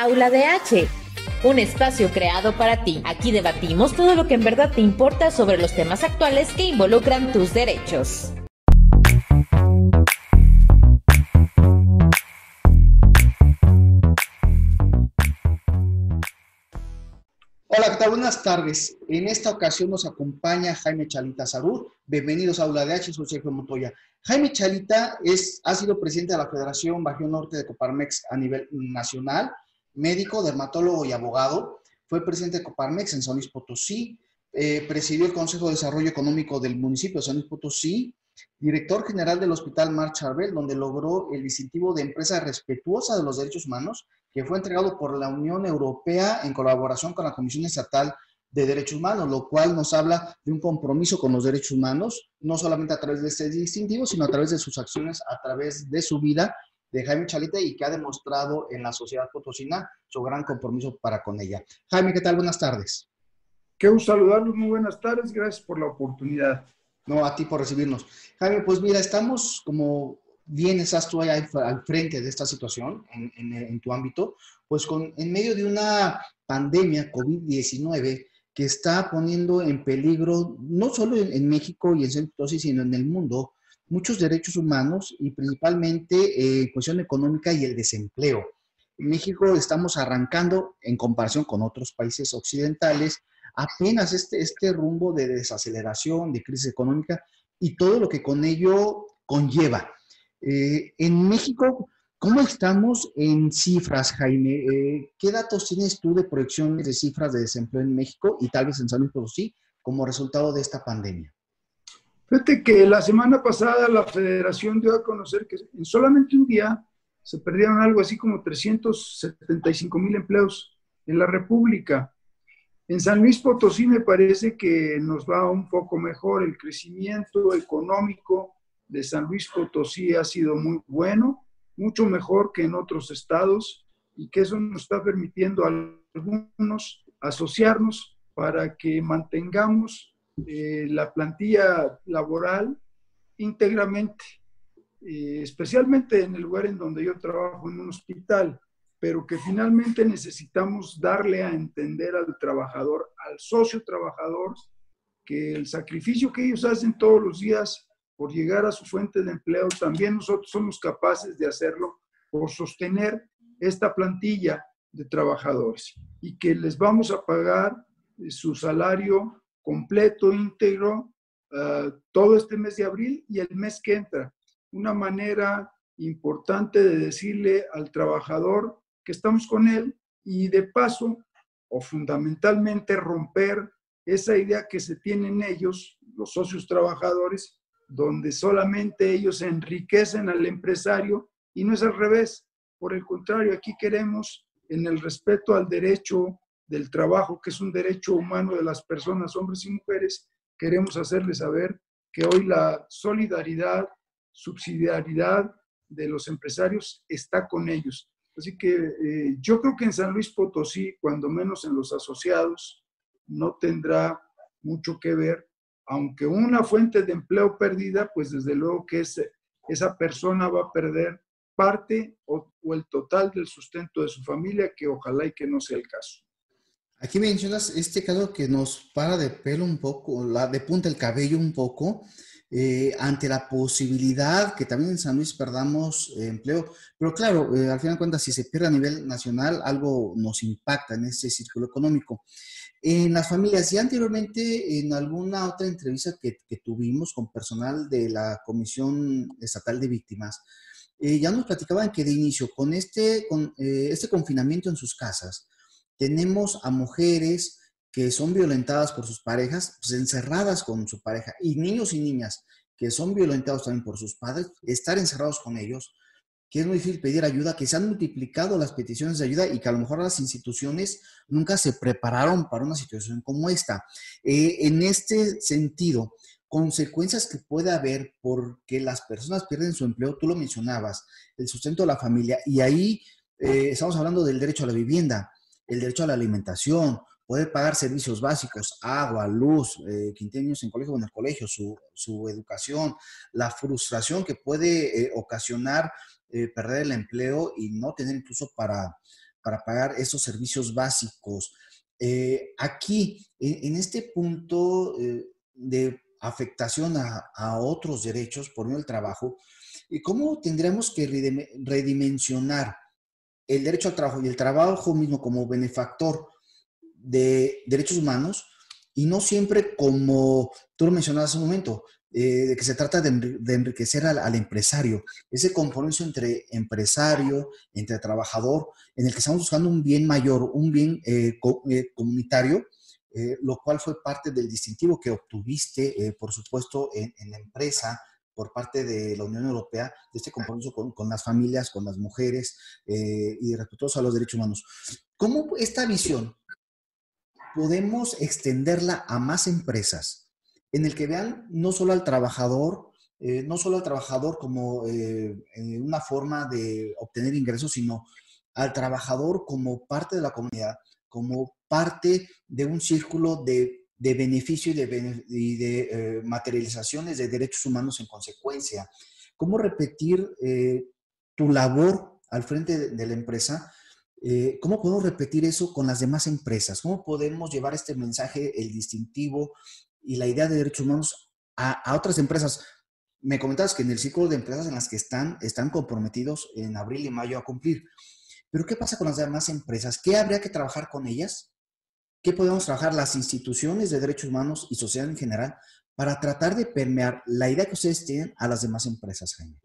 Aula de H, un espacio creado para ti. Aquí debatimos todo lo que en verdad te importa sobre los temas actuales que involucran tus derechos. Hola, ¿qué tal? Buenas tardes. En esta ocasión nos acompaña Jaime Chalita Sarur. Bienvenidos a Aula de H, soy Sergio Montoya. Jaime Chalita es, ha sido presidente de la Federación Bajío Norte de Coparmex a nivel nacional médico, dermatólogo y abogado. Fue presidente de Coparmex en San Luis Potosí. Eh, presidió el Consejo de Desarrollo Económico del municipio de San Luis Potosí. Director general del Hospital Mar Charbel, donde logró el distintivo de empresa respetuosa de los derechos humanos, que fue entregado por la Unión Europea en colaboración con la Comisión Estatal de Derechos Humanos, lo cual nos habla de un compromiso con los derechos humanos, no solamente a través de este distintivo, sino a través de sus acciones, a través de su vida de Jaime Chalita y que ha demostrado en la sociedad potosina su gran compromiso para con ella. Jaime, ¿qué tal? Buenas tardes. Qué gusto saludarlos, muy buenas tardes, gracias por la oportunidad. No, a ti por recibirnos. Jaime, pues mira, estamos como bien estás tú ahí al frente de esta situación en, en, tu ámbito, pues con, en medio de una pandemia COVID-19 que está poniendo en peligro, no solo en, en México y en Centro sino en el mundo, muchos derechos humanos y principalmente eh, cuestión económica y el desempleo. En México estamos arrancando, en comparación con otros países occidentales, apenas este, este rumbo de desaceleración, de crisis económica y todo lo que con ello conlleva. Eh, en México, ¿cómo estamos en cifras, Jaime? Eh, ¿Qué datos tienes tú de proyecciones de cifras de desempleo en México y tal vez en San Luis Potosí como resultado de esta pandemia? Fíjate que la semana pasada la federación dio a conocer que en solamente un día se perdieron algo así como 375 mil empleos en la República. En San Luis Potosí me parece que nos va un poco mejor. El crecimiento económico de San Luis Potosí ha sido muy bueno, mucho mejor que en otros estados y que eso nos está permitiendo a algunos asociarnos para que mantengamos eh, la plantilla laboral íntegramente, eh, especialmente en el lugar en donde yo trabajo, en un hospital, pero que finalmente necesitamos darle a entender al trabajador, al socio trabajador, que el sacrificio que ellos hacen todos los días por llegar a su fuente de empleo, también nosotros somos capaces de hacerlo por sostener esta plantilla de trabajadores y que les vamos a pagar eh, su salario completo, íntegro, eh, todo este mes de abril y el mes que entra. Una manera importante de decirle al trabajador que estamos con él y de paso o fundamentalmente romper esa idea que se tienen ellos, los socios trabajadores, donde solamente ellos enriquecen al empresario y no es al revés. Por el contrario, aquí queremos, en el respeto al derecho del trabajo, que es un derecho humano de las personas, hombres y mujeres, queremos hacerles saber que hoy la solidaridad, subsidiariedad de los empresarios está con ellos. Así que eh, yo creo que en San Luis Potosí, cuando menos en los asociados, no tendrá mucho que ver, aunque una fuente de empleo perdida, pues desde luego que esa persona va a perder parte o el total del sustento de su familia, que ojalá y que no sea el caso. Aquí mencionas este caso que nos para de pelo un poco, la, de punta el cabello un poco, eh, ante la posibilidad que también en San Luis perdamos eh, empleo. Pero claro, eh, al final de cuentas, si se pierde a nivel nacional, algo nos impacta en este círculo económico. En las familias, ya anteriormente, en alguna otra entrevista que, que tuvimos con personal de la Comisión Estatal de Víctimas, ya nos platicaban que de inicio, con este, con, este confinamiento en sus casas, tenemos a mujeres que son violentadas por sus parejas, pues encerradas con su pareja, y niños y niñas que son violentados también por sus padres, estar encerrados con ellos, que es muy difícil pedir ayuda, que se han multiplicado las peticiones de ayuda y que a lo mejor las instituciones nunca se prepararon para una situación como esta. Eh, en este sentido, consecuencias que puede haber porque las personas pierden su empleo, tú lo mencionabas, el sustento de la familia, y ahí eh, estamos hablando del derecho a la vivienda el derecho a la alimentación, poder pagar servicios básicos, agua, luz, eh, quinteños en colegio o en el colegio, su, educación, la frustración que puede eh, ocasionar eh, perder el empleo y no tener incluso para, para pagar esos servicios básicos. Eh, aquí, en, este punto de afectación a, otros derechos por medio del trabajo, ¿cómo tendremos que redimensionar el derecho al trabajo y el trabajo mismo como benefactor de derechos humanos y no siempre como tú lo mencionabas hace un momento, eh, de que se trata de, enriquecer al, empresario, ese compromiso entre empresario, entre trabajador, en el que estamos buscando un bien mayor, un bien eh, eh, comunitario, lo cual fue parte del distintivo que obtuviste, por supuesto, en, la empresa por parte de la Unión Europea, de este compromiso con, con las familias, con las mujeres y respetuoso a los derechos humanos. ¿Cómo esta visión podemos extenderla a más empresas en el que vean no solo al trabajador, eh, no solo al trabajador como eh, una forma de obtener ingresos, sino al trabajador como parte de la comunidad, como parte de un círculo de, beneficio y de, eh, materializaciones de derechos humanos en consecuencia. ¿Cómo repetir tu labor al frente de la empresa eh, ¿Cómo podemos repetir eso con las demás empresas? ¿Cómo podemos llevar este mensaje, el distintivo y la idea de derechos humanos a, otras empresas? Me comentabas que en el círculo de empresas en las que están, están comprometidos en abril y mayo a cumplir. Pero ¿qué pasa con las demás empresas? ¿Qué habría que trabajar con ellas? ¿Qué podemos trabajar las instituciones de derechos humanos y sociedad en general para tratar de permear la idea que ustedes tienen a las demás empresas, Jaime?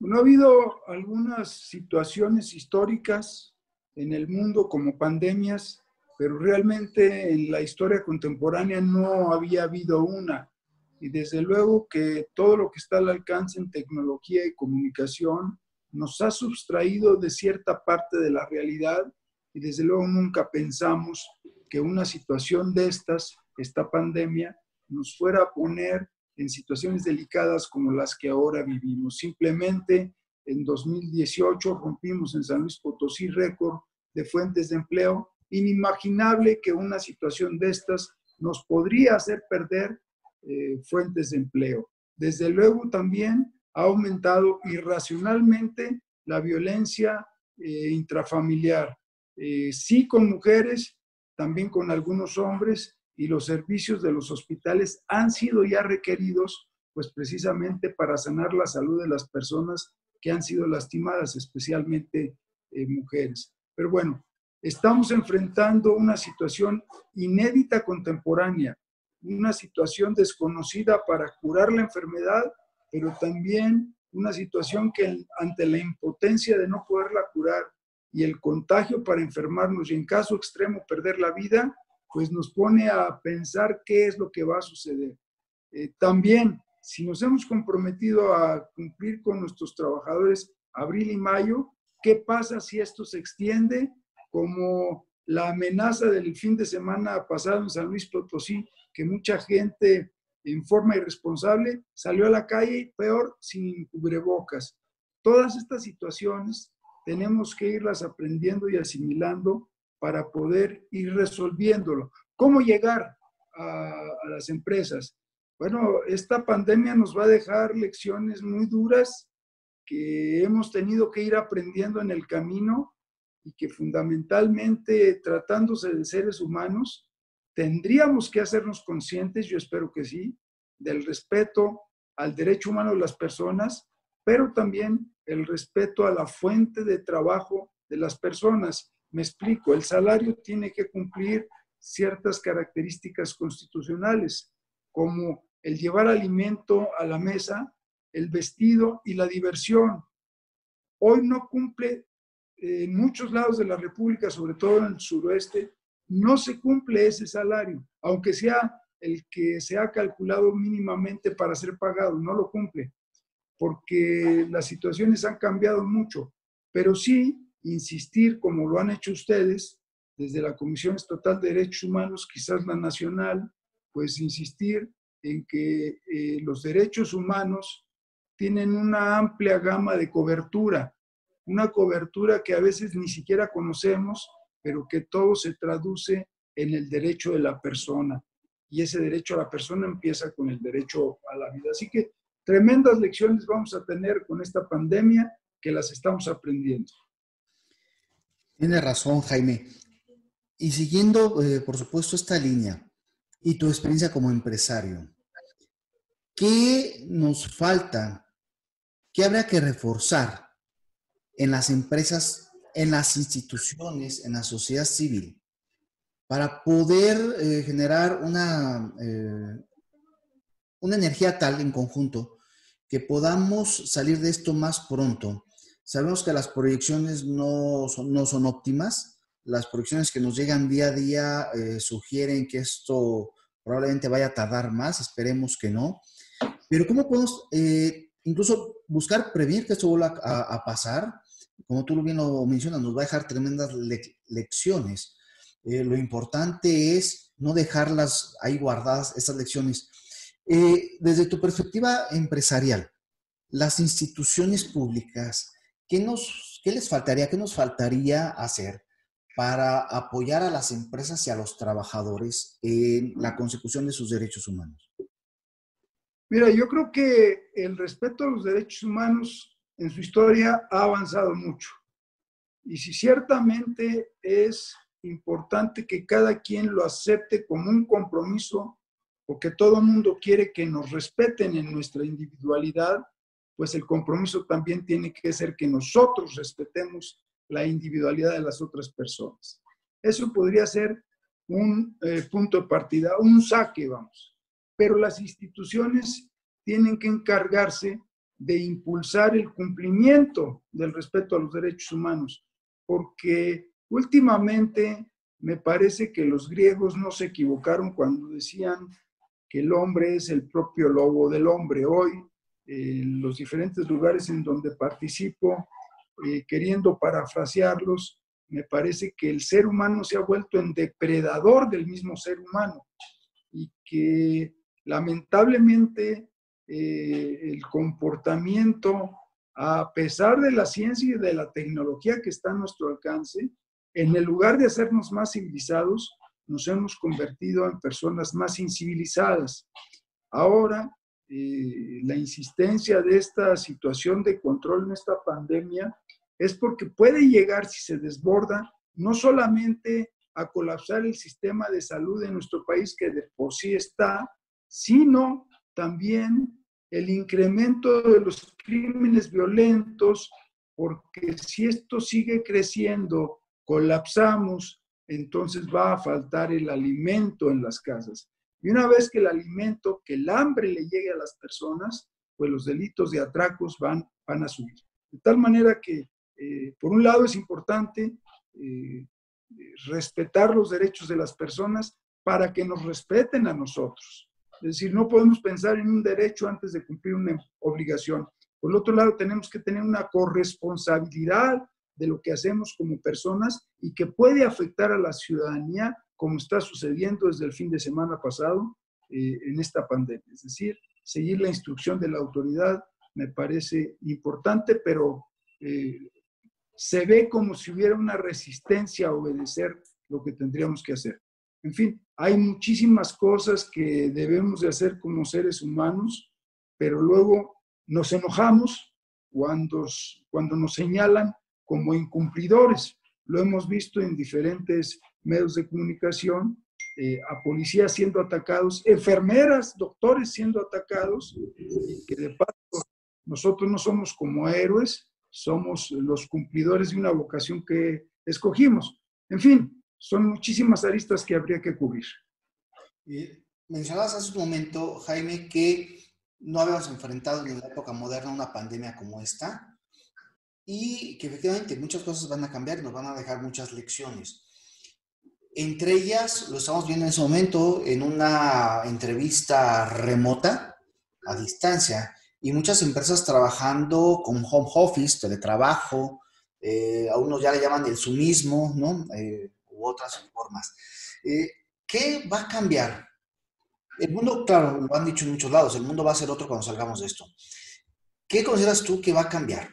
No ha habido algunas situaciones históricas en el mundo como pandemias, pero realmente en la historia contemporánea no había habido una. Y desde luego que todo lo que está al alcance en tecnología y comunicación nos ha sustraído de cierta parte de la realidad y desde luego nunca pensamos que una situación de estas, esta pandemia, nos fuera a poner en situaciones delicadas como las que ahora vivimos. Simplemente en 2018 rompimos en San Luis Potosí récord de fuentes de empleo. Inimaginable que una situación de estas nos podría hacer perder eh, fuentes de empleo. Desde luego también ha aumentado irracionalmente la violencia eh, intrafamiliar, eh, sí con mujeres, también con algunos hombres, y los servicios de los hospitales han sido ya requeridos, pues precisamente para sanar la salud de las personas que han sido lastimadas, especialmente eh, mujeres. Pero bueno, estamos enfrentando una situación inédita contemporánea, una situación desconocida para curar la enfermedad, pero también una situación que ante la impotencia de no poderla curar y el contagio para enfermarnos y en caso extremo perder la vida, pues nos pone a pensar qué es lo que va a suceder. Eh, también, si nos hemos comprometido a cumplir con nuestros trabajadores abril y mayo, ¿qué pasa si esto se extiende como la amenaza del fin de semana pasado en San Luis Potosí, que mucha gente en forma irresponsable salió a la calle, peor, sin cubrebocas? Todas estas situaciones tenemos que irlas aprendiendo y asimilando para poder ir resolviéndolo. ¿Cómo llegar a, las empresas? Bueno, esta pandemia nos va a dejar lecciones muy duras que hemos tenido que ir aprendiendo en el camino y que fundamentalmente tratándose de seres humanos, tendríamos que hacernos conscientes, yo espero que sí, del respeto al derecho humano de las personas, pero también el respeto a la fuente de trabajo de las personas. Me explico, el salario tiene que cumplir ciertas características constitucionales, como el llevar alimento a la mesa, el vestido y la diversión. Hoy no cumple eh, en muchos lados de la República, sobre todo en el suroeste, no se cumple ese salario, aunque sea el que se ha calculado mínimamente para ser pagado, no lo cumple, porque las situaciones han cambiado mucho, pero sí insistir, como lo han hecho ustedes, desde la Comisión Estatal de Derechos Humanos, quizás la nacional, pues insistir en que eh, los derechos humanos tienen una amplia gama de cobertura, una cobertura que a veces ni siquiera conocemos, pero que todo se traduce en el derecho de la persona. Y ese derecho a la persona empieza con el derecho a la vida. Así que tremendas lecciones vamos a tener con esta pandemia que las estamos aprendiendo. Tiene razón, Jaime. Y siguiendo, eh, por supuesto, esta línea y tu experiencia como empresario, ¿qué nos falta? ¿Qué habría que reforzar en las empresas, en las instituciones, en la sociedad civil, para poder eh, generar una, eh, una energía tal en conjunto que podamos salir de esto más pronto? Sabemos que las proyecciones no son, no son óptimas. Las proyecciones que nos llegan día a día eh, sugieren que esto probablemente vaya a tardar más, esperemos que no. Pero ¿cómo podemos eh, incluso buscar prevenir que esto vuelva a, pasar? Como tú bien lo mencionas, nos va a dejar tremendas lecciones. Eh, lo importante es no dejarlas ahí guardadas, esas lecciones. Desde tu perspectiva empresarial, las instituciones públicas, ¿qué, nos, ¿qué les faltaría, qué nos faltaría hacer para apoyar a las empresas y a los trabajadores en la consecución de sus derechos humanos? Mira, yo creo que el respeto a los derechos humanos en su historia ha avanzado mucho. Y si ciertamente es importante que cada quien lo acepte como un compromiso, porque todo el mundo quiere que nos respeten en nuestra individualidad, pues el compromiso también tiene que ser que nosotros respetemos la individualidad de las otras personas. Eso podría ser un eh, punto de partida, un saque, vamos. Pero las instituciones tienen que encargarse de impulsar el cumplimiento del respeto a los derechos humanos, porque últimamente me parece que los griegos no se equivocaron cuando decían que el hombre es el propio lobo del hombre. Hoy en los diferentes lugares en donde participo, eh, queriendo parafrasearlos, me parece que el ser humano se ha vuelto en depredador del mismo ser humano y que lamentablemente eh, el comportamiento, a pesar de la ciencia y de la tecnología que está a nuestro alcance, en el lugar de hacernos más civilizados, nos hemos convertido en personas más incivilizadas. Ahora eh, la insistencia de esta situación de control en esta pandemia es porque puede llegar, si se desborda, no solamente a colapsar el sistema de salud en nuestro país, que de por sí está, sino también el incremento de los crímenes violentos, porque si esto sigue creciendo, colapsamos, entonces va a faltar el alimento en las casas. Y una vez que el alimento, que el hambre le llegue a las personas, pues los delitos de atracos van, van a subir. De tal manera que, eh, por un lado, es importante eh, respetar los derechos de las personas para que nos respeten a nosotros. Es decir, no podemos pensar en un derecho antes de cumplir una obligación. Por otro lado, tenemos que tener una corresponsabilidad de lo que hacemos como personas y que puede afectar a la ciudadanía como está sucediendo desde el fin de semana pasado eh, en esta pandemia. Es decir, seguir la instrucción de la autoridad me parece importante, pero eh, se ve como si hubiera una resistencia a obedecer lo que tendríamos que hacer. En fin, hay muchísimas cosas que debemos de hacer como seres humanos, pero luego nos enojamos cuando, cuando nos señalan como incumplidores. Lo hemos visto en diferentes medios de comunicación, eh, a policías siendo atacados, enfermeras, doctores siendo atacados, y que de paso nosotros no somos como héroes, somos los cumplidores de una vocación que escogimos. En fin, son muchísimas aristas que habría que cubrir. mencionabas hace un momento, Jaime, que no habíamos enfrentado en la época moderna una pandemia como esta y que efectivamente muchas cosas van a cambiar nos van a dejar muchas lecciones. Entre ellas, lo estamos viendo en ese momento en una entrevista remota, a distancia, y muchas empresas trabajando con home office, teletrabajo, eh, a unos ya le llaman el sumismo, ¿no? Eh, u otras formas. Eh, ¿Qué va a cambiar? El mundo, claro, lo han dicho en muchos lados, el mundo va a ser otro cuando salgamos de esto. ¿Qué consideras tú que va a cambiar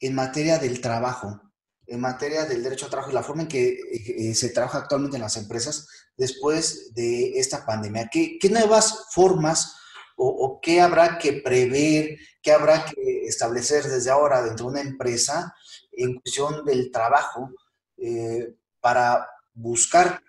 en materia del trabajo en materia del derecho al trabajo y la forma en que eh, se trabaja actualmente en las empresas después de esta pandemia? ¿Qué, nuevas formas o, qué habrá que prever, qué habrá que establecer desde ahora dentro de una empresa en cuestión del trabajo eh, para buscar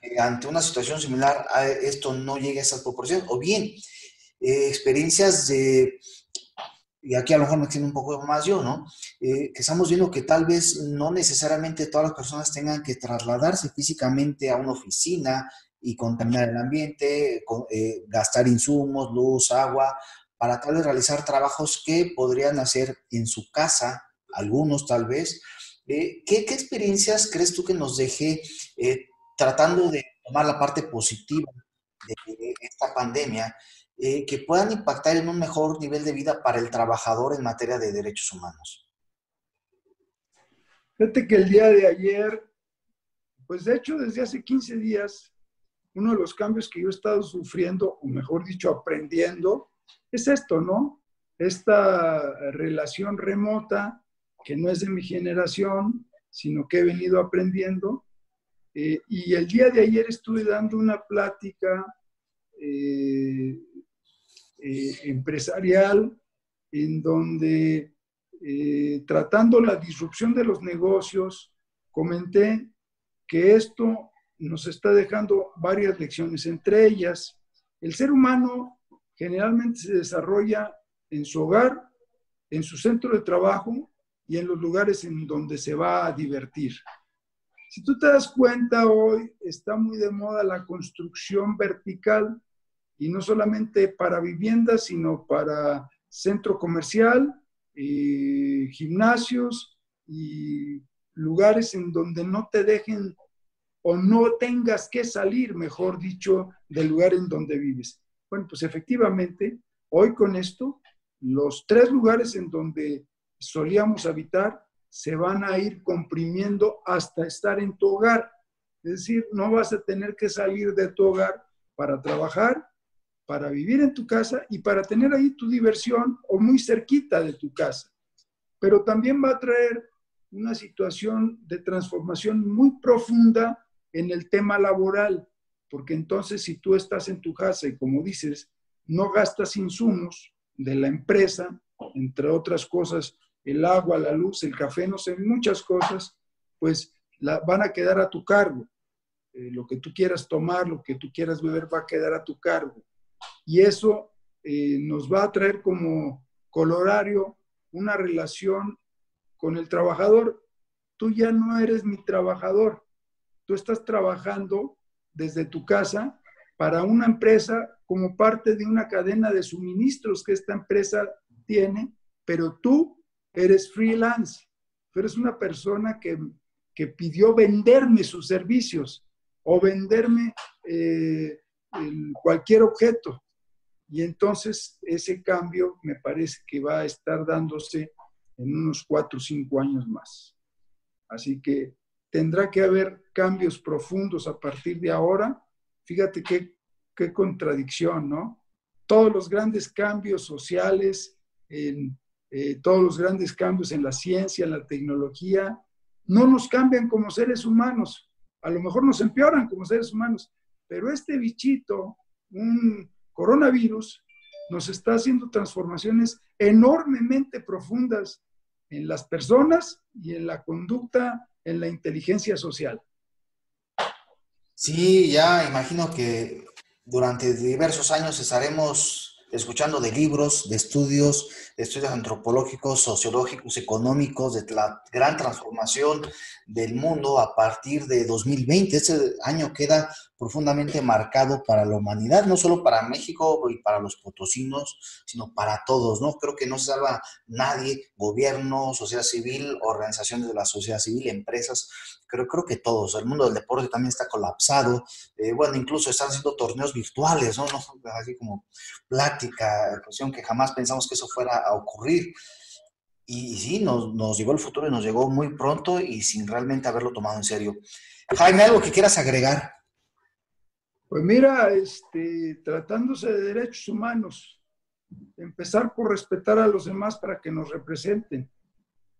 que ante una situación similar a esto no llegue a esas proporciones, o bien eh, experiencias de, y aquí a lo mejor me extiendo un poco más yo, ¿no? Eh, que estamos viendo que tal vez no necesariamente todas las personas tengan que trasladarse físicamente a una oficina y contaminar el ambiente, gastar insumos, luz, agua, para tal vez realizar trabajos que podrían hacer en su casa, algunos tal vez. Eh, ¿qué, experiencias crees tú que nos deje eh, tratando de tomar la parte positiva de esta pandemia eh, que puedan impactar en un mejor nivel de vida para el trabajador en materia de derechos humanos? Fíjate que el día de ayer, pues de hecho desde hace 15 días, uno de los cambios que yo he estado sufriendo, o mejor dicho, aprendiendo, es esto, ¿no? Esta relación remota que no es de mi generación, sino que he venido aprendiendo. Eh, y el día de ayer estuve dando una plática eh, eh, empresarial en donde, tratando la disrupción de los negocios, comenté que esto nos está dejando varias lecciones, entre ellas, el ser humano generalmente se desarrolla en su hogar, en su centro de trabajo y en los lugares en donde se va a divertir. Si tú te das cuenta, hoy está muy de moda la construcción vertical y no solamente para viviendas, sino para centro comercial, eh, gimnasios y lugares en donde no te dejen o no tengas que salir, mejor dicho, del lugar en donde vives. Bueno, pues efectivamente, hoy con esto, los tres lugares en donde solíamos habitar se van a ir comprimiendo hasta estar en tu hogar. Es decir, no vas a tener que salir de tu hogar para trabajar, para vivir en tu casa y para tener ahí tu diversión o muy cerquita de tu casa. Pero también va a traer una situación de transformación muy profunda en el tema laboral porque entonces si tú estás en tu casa y como dices, no gastas insumos de la empresa, entre otras cosas, el agua, la luz, el café, no sé, muchas cosas, pues la, van a quedar a tu cargo. Eh, lo que tú quieras tomar, lo que tú quieras beber va a quedar a tu cargo. Y eso eh, nos va a traer como colorario una relación con el trabajador. Tú ya no eres mi trabajador, tú estás trabajando desde tu casa para una empresa como parte de una cadena de suministros que esta empresa tiene, pero tú eres freelance, tú eres una persona que, pidió venderme sus servicios o venderme eh, cualquier objeto. Y entonces ese cambio me parece que va a estar dándose en unos cuatro o cinco años más. Así que tendrá que haber cambios profundos a partir de ahora. Fíjate qué, qué contradicción, ¿no? Todos los grandes cambios sociales, en, eh, todos los grandes cambios en la ciencia, en la tecnología, no nos cambian como seres humanos. A lo mejor nos empeoran como seres humanos, pero este bichito, un coronavirus, nos está haciendo transformaciones enormemente profundas en las personas y en la conducta en la inteligencia social. Sí, ya imagino que durante diversos años estaremos escuchando de libros, de estudios, estudios antropológicos, sociológicos, económicos, de la gran transformación del mundo a partir de 2020. Este año queda profundamente marcado para la humanidad, no solo para México y para los potosinos, sino para todos, ¿no? Creo que no se salva nadie, gobierno, sociedad civil, organizaciones de la sociedad civil, empresas, creo, creo que todos. El mundo del deporte también está colapsado. Eh, bueno, incluso están haciendo torneos virtuales, ¿no? ¿no? Así como cuestión que jamás pensamos que eso fuera a ocurrir. Y, sí, nos, nos llegó el futuro y nos llegó muy pronto y sin realmente haberlo tomado en serio. Jaime, ¿algo que quieras agregar? Pues mira, este, tratándose de derechos humanos, empezar por respetar a los demás para que nos representen,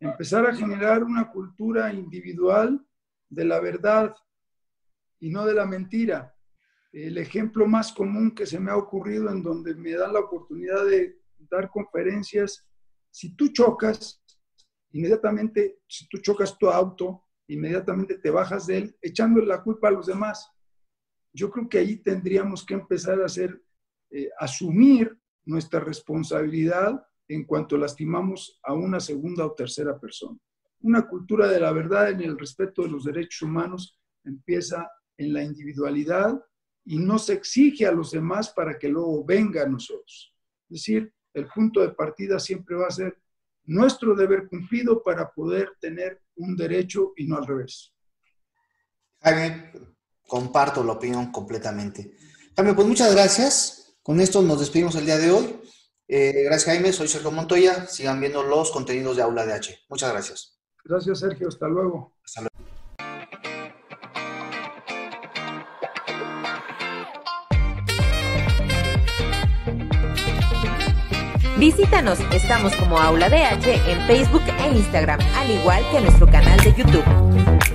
empezar a generar una cultura individual de la verdad y no de la mentira. El ejemplo más común que se me ha ocurrido en donde me dan la oportunidad de dar conferencias, si tú chocas, inmediatamente, si tú chocas tu auto, inmediatamente te bajas de él echando la culpa a los demás. Yo creo que ahí tendríamos que empezar a hacer, eh, asumir nuestra responsabilidad en cuanto lastimamos a una segunda o tercera persona. Una cultura de la verdad en el respeto de los derechos humanos empieza en la individualidad y no se exige a los demás para que luego venga a nosotros. Es decir, el punto de partida siempre va a ser nuestro deber cumplido para poder tener un derecho y no al revés. Jaime, comparto la opinión completamente. Jaime, pues muchas gracias. Con esto nos despedimos el día de hoy. Eh, gracias, Jaime. Soy Sergio Montoya. Sigan viendo los contenidos de Aula de H. Muchas gracias. Gracias, Sergio. Hasta luego. Hasta luego. Visítanos, estamos como Aula DH en Facebook e Instagram, al igual que nuestro canal de YouTube.